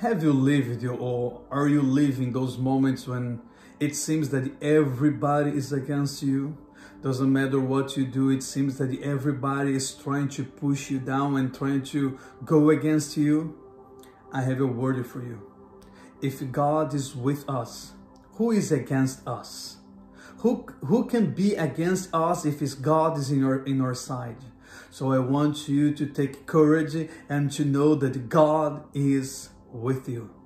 Have you lived or are you living those moments when it seems that everybody is against you? Doesn't matter what you do, it seems that everybody is trying to push you down and trying to go against you. I have a word for you. If God is with us, who is against us? Who, who can be against us if it's God is in our, in our side? So I want you to take courage and to know that God is with you.